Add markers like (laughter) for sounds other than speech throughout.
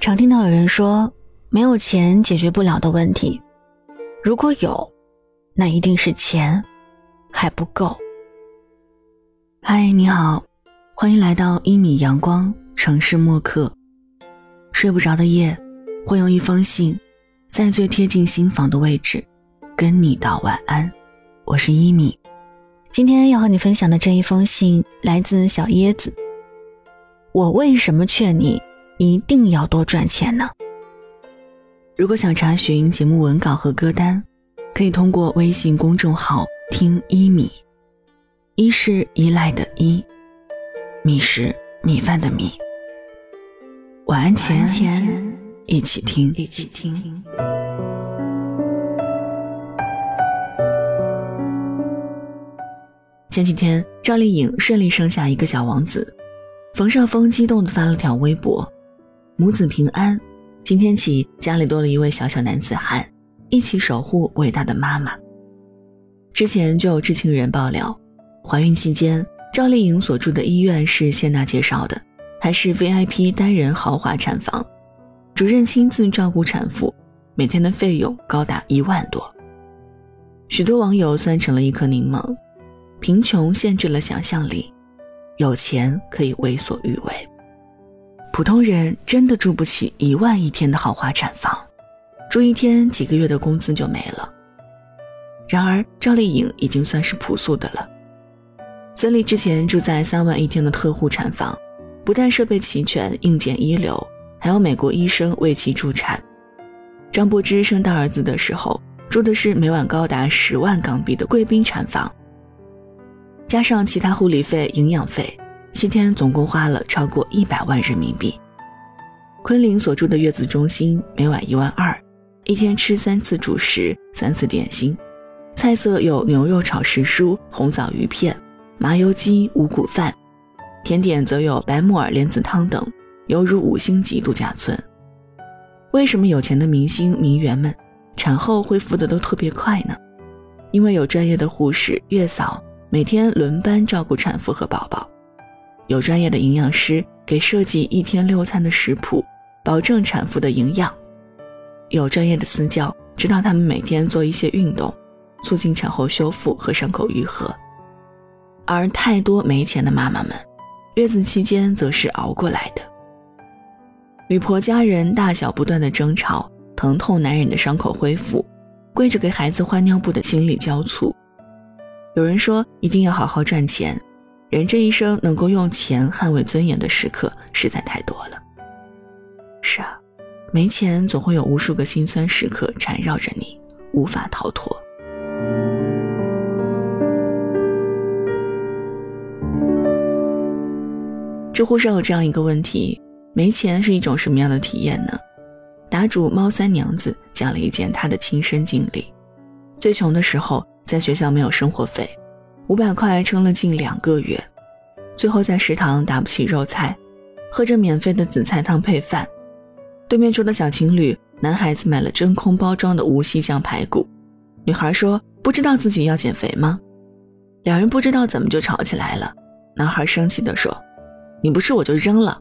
常听到有人说，没有钱解决不了的问题，如果有，那一定是钱还不够。嗨，你好，欢迎来到一米阳光城市默客。睡不着的夜，会用一封信，在最贴近心房的位置，跟你道晚安。我是一米，今天要和你分享的这一封信来自小椰子。我为什么劝你？一定要多赚钱呢。如果想查询节目文稿和歌单，可以通过微信公众号“听一米”，一是依赖的依，米是米饭的米。晚安前，一起听，一起听。前几天，赵丽颖顺利生下一个小王子，冯绍峰激动的发了条微博。母子平安，今天起家里多了一位小小男子汉，一起守护伟大的妈妈。之前就有知情人爆料，怀孕期间赵丽颖所住的医院是谢娜介绍的，还是 VIP 单人豪华产房，主任亲自照顾产妇，每天的费用高达一万多。许多网友酸成了一颗柠檬，贫穷限制了想象力，有钱可以为所欲为。普通人真的住不起一万一天的豪华产房，住一天几个月的工资就没了。然而赵丽颖已经算是朴素的了。孙俪之前住在三万一天的特护产房，不但设备齐全、硬件一流，还有美国医生为其助产。张柏芝生大儿子的时候住的是每晚高达十万港币的贵宾产房，加上其他护理费、营养费。七天总共花了超过一百万人民币。昆凌所住的月子中心每晚一万二，一天吃三次主食，三次点心，菜色有牛肉炒时蔬、红枣鱼片、麻油鸡、五谷饭，甜点则有白木耳莲子汤等，犹如五星级度假村。为什么有钱的明星名媛们产后恢复的都特别快呢？因为有专业的护士、月嫂每天轮班照顾产妇和宝宝。有专业的营养师给设计一天六餐的食谱，保证产妇的营养；有专业的私教指导他们每天做一些运动，促进产后修复和伤口愈合。而太多没钱的妈妈们，月子期间则是熬过来的。与婆家人大小不断的争吵，疼痛难忍的伤口恢复，跪着给孩子换尿布的心力交瘁。有人说一定要好好赚钱。人这一生能够用钱捍卫尊严的时刻实在太多了。是啊，没钱总会有无数个心酸时刻缠绕着你，无法逃脱。知乎上有这样一个问题：没钱是一种什么样的体验呢？答主猫三娘子讲了一件她的亲身经历：最穷的时候，在学校没有生活费。五百块撑了近两个月，最后在食堂打不起肉菜，喝着免费的紫菜汤配饭。对面桌的小情侣，男孩子买了真空包装的无锡酱排骨，女孩说不知道自己要减肥吗？两人不知道怎么就吵起来了。男孩生气地说：“你不吃我就扔了。”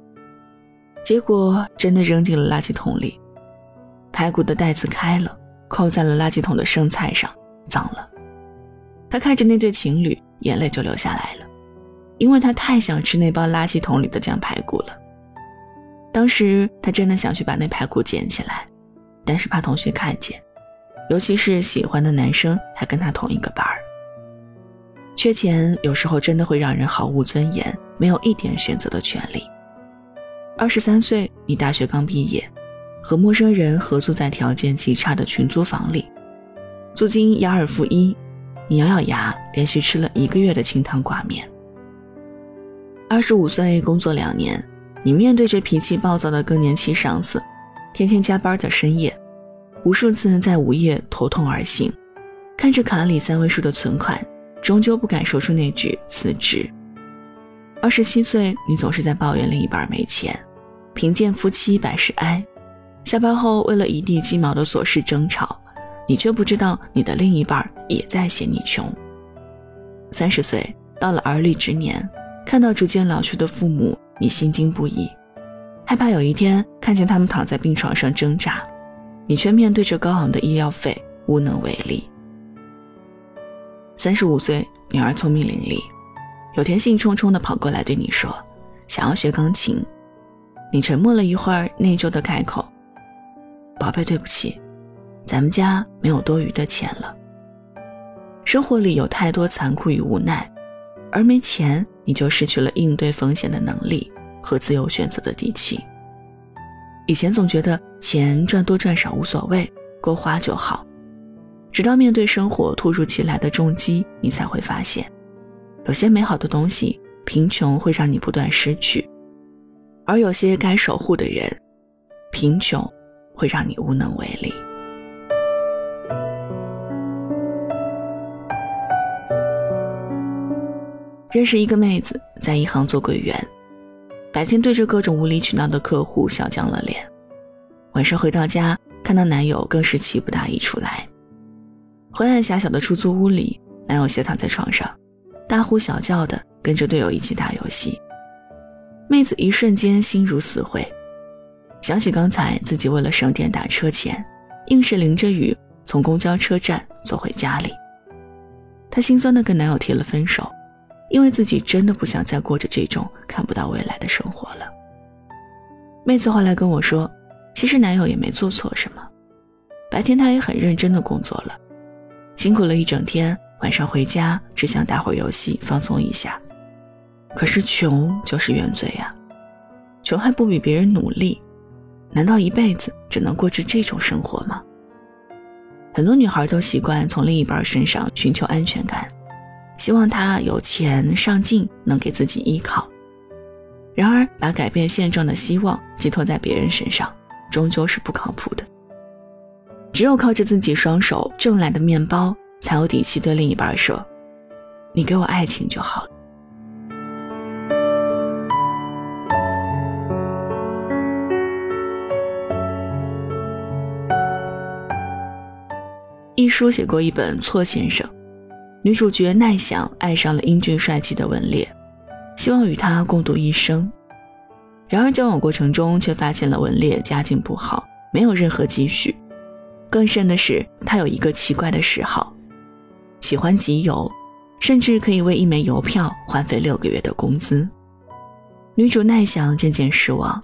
结果真的扔进了垃圾桶里，排骨的袋子开了，扣在了垃圾桶的生菜上，脏了。他看着那对情侣，眼泪就流下来了，因为他太想吃那包垃圾桶里的酱排骨了。当时他真的想去把那排骨捡起来，但是怕同学看见，尤其是喜欢的男生还跟他同一个班儿。缺钱有时候真的会让人毫无尊严，没有一点选择的权利。二十三岁，你大学刚毕业，和陌生人合租在条件极差的群租房里，租金押二付一。你咬咬牙，连续吃了一个月的清汤挂面。二十五岁工作两年，你面对着脾气暴躁的更年期上司，天天加班到深夜，无数次在午夜头痛而醒，看着卡里三位数的存款，终究不敢说出那句辞职。二十七岁，你总是在抱怨另一半没钱，贫贱夫妻百事哀，下班后为了一地鸡毛的琐事争吵。你却不知道，你的另一半也在嫌你穷。三十岁到了而立之年，看到逐渐老去的父母，你心惊不已，害怕有一天看见他们躺在病床上挣扎，你却面对着高昂的医药费无能为力。三十五岁，女儿聪明伶俐，有天兴冲冲地跑过来对你说：“想要学钢琴。”你沉默了一会儿，内疚地开口：“宝贝，对不起，咱们家没有多余的钱了。”生活里有太多残酷与无奈，而没钱，你就失去了应对风险的能力和自由选择的底气。以前总觉得钱赚多赚少无所谓，够花就好。直到面对生活突如其来的重击，你才会发现，有些美好的东西，贫穷会让你不断失去。而有些该守护的人，贫穷会让你无能为力。认识一个妹子，在银行做柜员，白天对着各种无理取闹的客户笑僵了脸，晚上回到家看到男友更是气不打一处来。昏暗狭小的出租屋里，男友斜躺在床上，大呼小叫的跟着队友一起打游戏。妹子一瞬间心如死灰，想起刚才自己为了省点打车钱，硬是淋着雨从公交车站走回家里。她心酸的跟男友提了分手，因为自己真的不想再过着这种看不到未来的生活了。妹子后来跟我说，其实男友也没做错什么，白天他也很认真的工作了，辛苦了一整天，晚上回家只想打会游戏放松一下。可是穷就是原罪呀，穷还不比别人努力，难道一辈子只能过着这种生活吗？很多女孩都习惯从另一半身上寻求安全感，希望他有钱、上进，能给自己依靠。然而，把改变现状的希望寄托在别人身上，终究是不靠谱的。只有靠着自己双手挣来的面包，才有底气对另一半说：“你给我爱情就好了。” (laughs) 一书写过一本《错先生》，女主角奈想爱上了英俊帅气的文烈，希望与他共度一生。然而交往过程中却发现了文烈家境不好，没有任何积蓄。更甚的是，他有一个奇怪的嗜好，喜欢集邮，甚至可以为一枚邮票花费六个月的工资。女主奈想渐渐失望，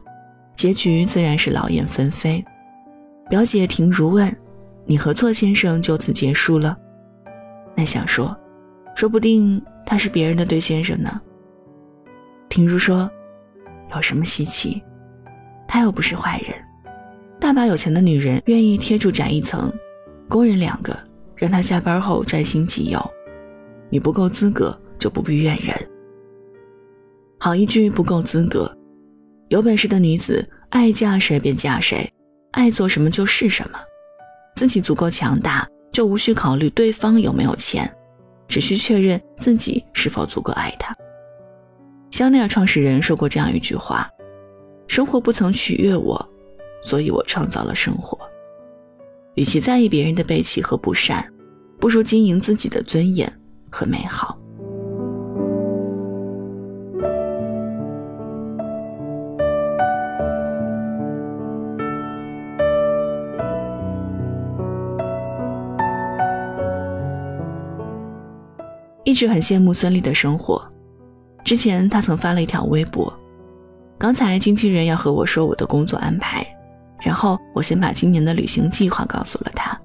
结局自然是劳燕分飞。表姐婷如问。你和错先生就此结束了，那想说，说不定他是别人的对先生呢。婷如说，有什么稀奇？他又不是坏人，大把有钱的女人愿意贴住展一层，工人两个让他下班后专心集邮，你不够资格就不必怨人。好一句不够资格，有本事的女子爱嫁谁便嫁谁，爱做什么就是什么。自己足够强大，就无需考虑对方有没有钱，只需确认自己是否足够爱他。香奈儿创始人说过这样一句话：“生活不曾取悦我，所以我创造了生活。”与其在意别人的背弃和不善，不如经营自己的尊严和美好。一直很羡慕孙俪的生活。之前她曾发了一条微博：“刚才经纪人要和我说我的工作安排，然后我先把今年的旅行计划告诉了他，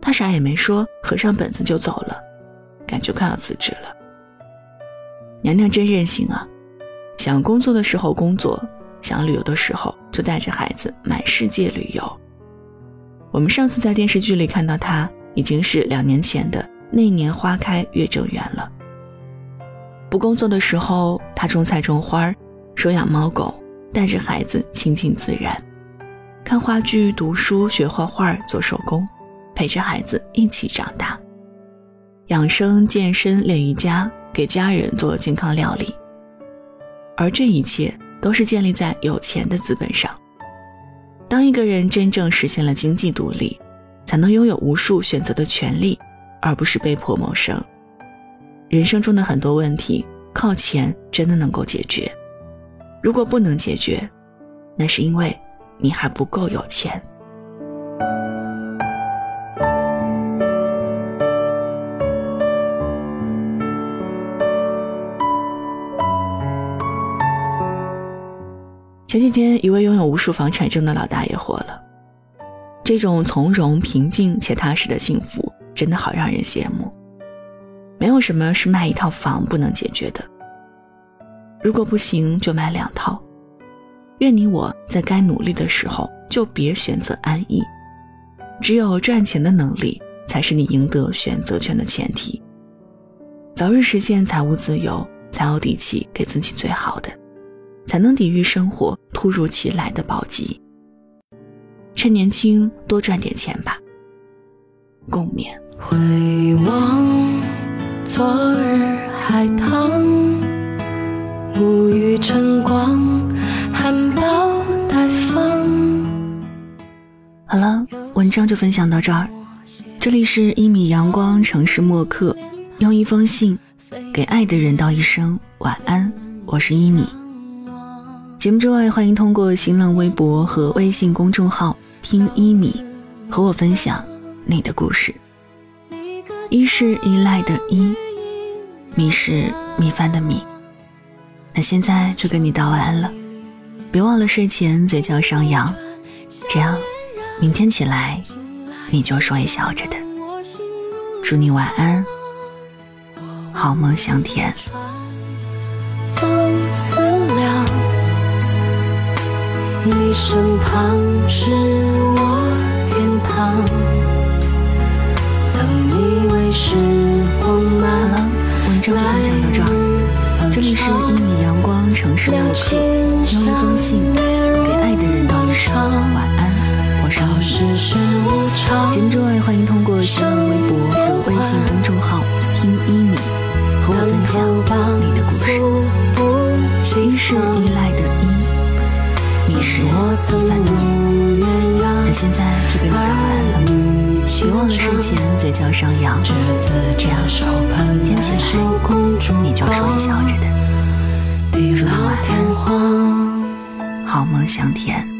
他啥也没说，合上本子就走了，感觉快要辞职了。娘娘真任性啊！想工作的时候工作，想旅游的时候就带着孩子满世界旅游。我们上次在电视剧里看到她，已经是两年前的。”那年花开月正圆了。不工作的时候，他种菜种花，收养猫狗，带着孩子亲近自然，看话剧、读书、学画画、做手工，陪着孩子一起长大，养生、健身、练瑜伽，给家人做健康料理。而这一切都是建立在有钱的资本上。当一个人真正实现了经济独立，才能拥有无数选择的权利。而不是被迫谋生。人生中的很多问题，靠钱真的能够解决？如果不能解决，那是因为你还不够有钱。前几天，一位拥有无数房产证的老大爷火了。这种从容、平静且踏实的幸福，真的好让人羡慕。没有什么是卖一套房不能解决的。如果不行，就买两套。愿你我在该努力的时候，就别选择安逸。只有赚钱的能力，才是你赢得选择权的前提。早日实现财务自由，才有底气给自己最好的。才能抵御生活突如其来的暴击。趁年轻多赚点钱吧。共勉。回望昨日海棠，沐浴晨光，含苞待放。好了，文章就分享到这儿。这里是一米阳光城市默客，用一封信给爱的人道一声晚安。我是一米。节目之外，欢迎通过新浪微博和微信公众号听一米，和我分享你的故事。一是依赖的依，米是米饭的米。那现在就跟你道晚安了，别忘了睡前嘴角上扬，这样明天起来你就是微笑着的。祝你晚安，好梦香甜。你身旁是我天堂，文章就分享到这儿。这里是一米阳光城市默客，用一封信给爱的人道一声晚安。我是一米。节目之外，欢迎通过新浪微博和微信公众号听一米，和我分享你的故事。一是依赖的依。米是我平凡的你，那现在就给你道晚安了。别忘了睡前嘴角上扬，这样明天起来你就是微笑着的。祝你晚安，好梦香甜。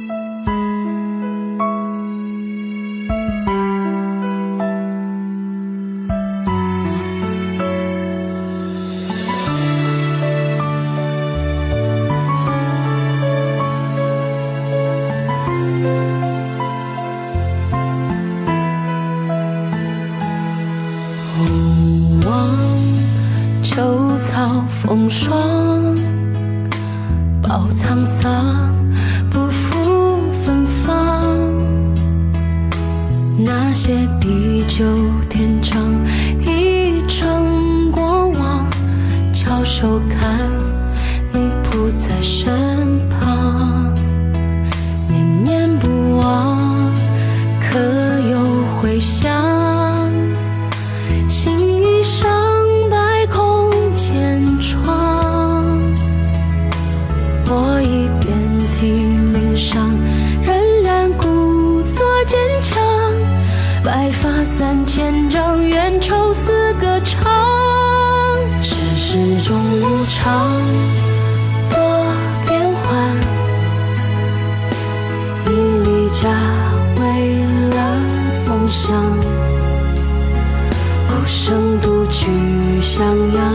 上，仍然故作坚强白发三千丈，愿愁丝歌唱。世事终无常，多变幻。你离家为了梦想，孤身独去襄阳，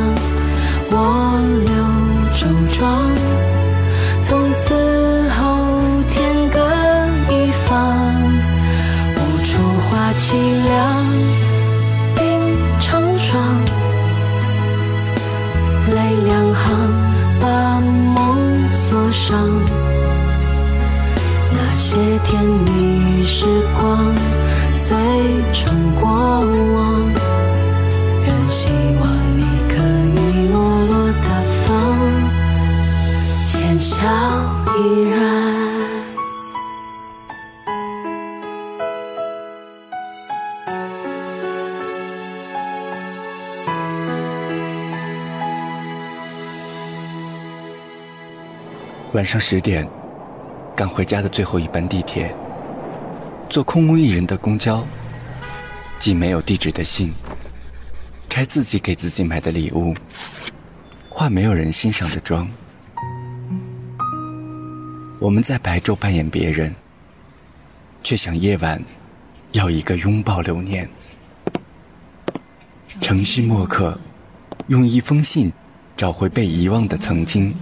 笑依然。晚上十点，赶回家的最后一班地铁，坐空无一人的公交，寄没有地址的信，拆自己给自己买的礼物，化没有人欣赏的妆。我们在白昼扮演别人，却想夜晚要一个拥抱留念。城市墨客用一封信找回被遗忘的曾经。